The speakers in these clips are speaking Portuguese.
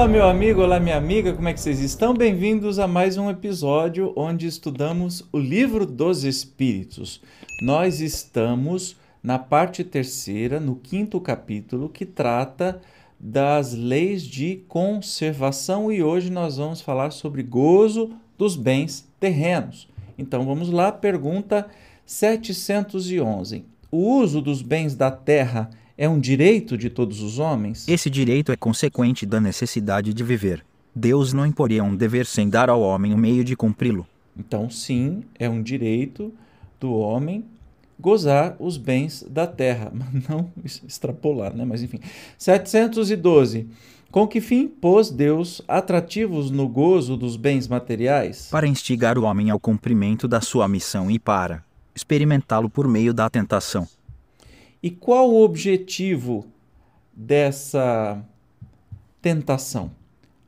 Olá, meu amigo, olá, minha amiga, como é que vocês estão? Bem-vindos a mais um episódio onde estudamos o Livro dos Espíritos. Nós estamos na parte terceira, no quinto capítulo, que trata das leis de conservação e hoje nós vamos falar sobre gozo dos bens terrenos. Então vamos lá, pergunta 711. O uso dos bens da terra é um direito de todos os homens? Esse direito é consequente da necessidade de viver. Deus não imporia um dever sem dar ao homem o meio de cumpri-lo. Então, sim, é um direito do homem gozar os bens da terra, mas não extrapolar, né? Mas enfim. 712. Com que fim pôs Deus atrativos no gozo dos bens materiais? Para instigar o homem ao cumprimento da sua missão e para experimentá-lo por meio da tentação. E qual o objetivo dessa tentação?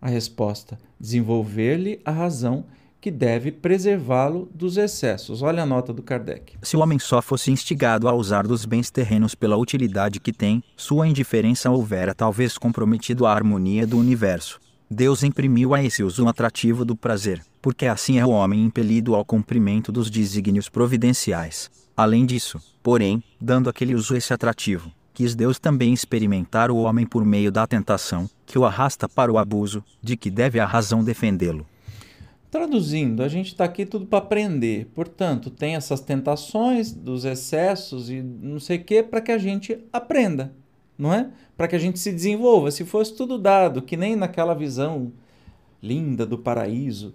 A resposta: desenvolver-lhe a razão que deve preservá-lo dos excessos. Olha a nota do Kardec. Se o homem só fosse instigado a usar dos bens terrenos pela utilidade que tem, sua indiferença houvera talvez comprometido a harmonia do universo. Deus imprimiu a esse uso um atrativo do prazer, porque assim é o homem impelido ao cumprimento dos desígnios providenciais. Além disso, porém, dando aquele uso esse atrativo, quis Deus também experimentar o homem por meio da tentação, que o arrasta para o abuso, de que deve a razão defendê-lo. Traduzindo, a gente está aqui tudo para aprender. Portanto, tem essas tentações dos excessos e não sei o que para que a gente aprenda, não é? Para que a gente se desenvolva. Se fosse tudo dado, que nem naquela visão linda do paraíso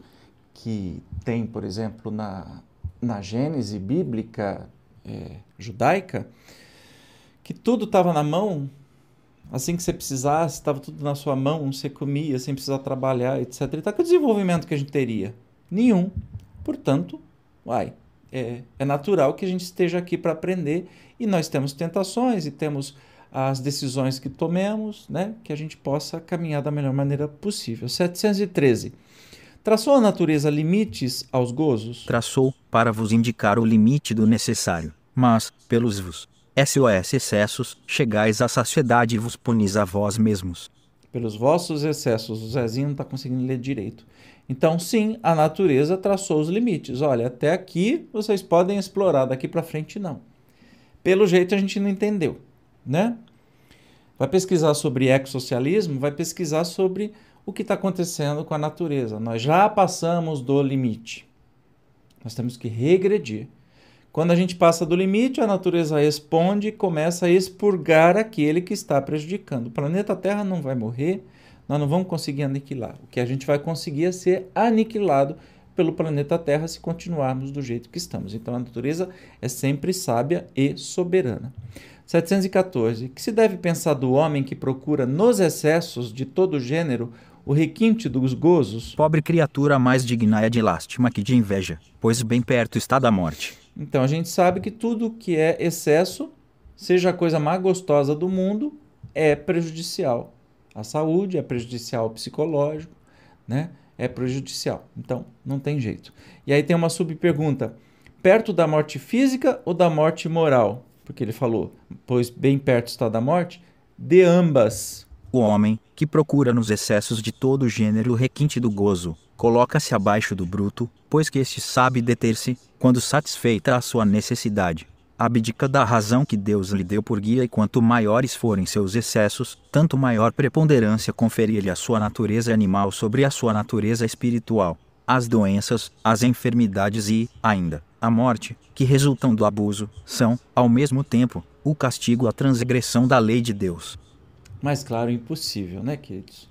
que tem, por exemplo, na, na Gênese bíblica é, judaica, que tudo estava na mão, assim que você precisasse, estava tudo na sua mão, você comia sem precisar trabalhar, etc. E tá, que desenvolvimento que a gente teria? Nenhum. Portanto, uai, é, é natural que a gente esteja aqui para aprender e nós temos tentações e temos as decisões que tomemos, né, que a gente possa caminhar da melhor maneira possível. 713. Traçou a natureza limites aos gozos? Traçou, para vos indicar o limite do necessário. Mas, pelos vos SOS excessos, chegais à saciedade e vos punis a vós mesmos. Pelos vossos excessos, o Zezinho não está conseguindo ler direito. Então, sim, a natureza traçou os limites. Olha, até aqui vocês podem explorar, daqui para frente não. Pelo jeito a gente não entendeu, né? Vai pesquisar sobre ecossocialismo, vai pesquisar sobre o que está acontecendo com a natureza. Nós já passamos do limite. Nós temos que regredir. Quando a gente passa do limite, a natureza responde e começa a expurgar aquele que está prejudicando. O planeta Terra não vai morrer, nós não vamos conseguir aniquilar. O que a gente vai conseguir é ser aniquilado pelo planeta Terra se continuarmos do jeito que estamos. Então a natureza é sempre sábia e soberana. 714. Que se deve pensar do homem que procura nos excessos de todo gênero o requinte dos gozos. Pobre criatura mais digna é de lástima que de inveja, pois bem perto está da morte. Então a gente sabe que tudo que é excesso, seja a coisa mais gostosa do mundo, é prejudicial à saúde, é prejudicial ao psicológico, né? É prejudicial. Então não tem jeito. E aí tem uma subpergunta: perto da morte física ou da morte moral? Porque ele falou, pois bem perto está da morte, de ambas. O homem, que procura nos excessos de todo gênero o requinte do gozo, coloca-se abaixo do bruto, pois que este sabe deter-se, quando satisfeita a sua necessidade. Abdica da razão que Deus lhe deu por guia e quanto maiores forem seus excessos, tanto maior preponderância conferir-lhe a sua natureza animal sobre a sua natureza espiritual. As doenças, as enfermidades e, ainda, a morte, que resultam do abuso, são, ao mesmo tempo, o castigo à transgressão da lei de Deus mais claro impossível, né, queridos?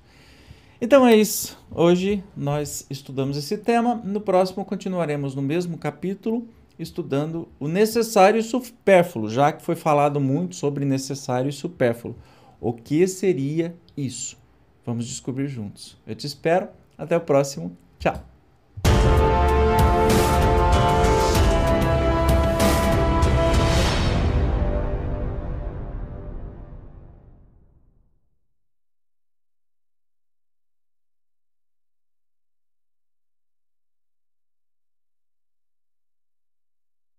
Então é isso. Hoje nós estudamos esse tema. No próximo continuaremos no mesmo capítulo, estudando o necessário e supérfluo, já que foi falado muito sobre necessário e supérfluo. O que seria isso? Vamos descobrir juntos. Eu te espero. Até o próximo. Tchau.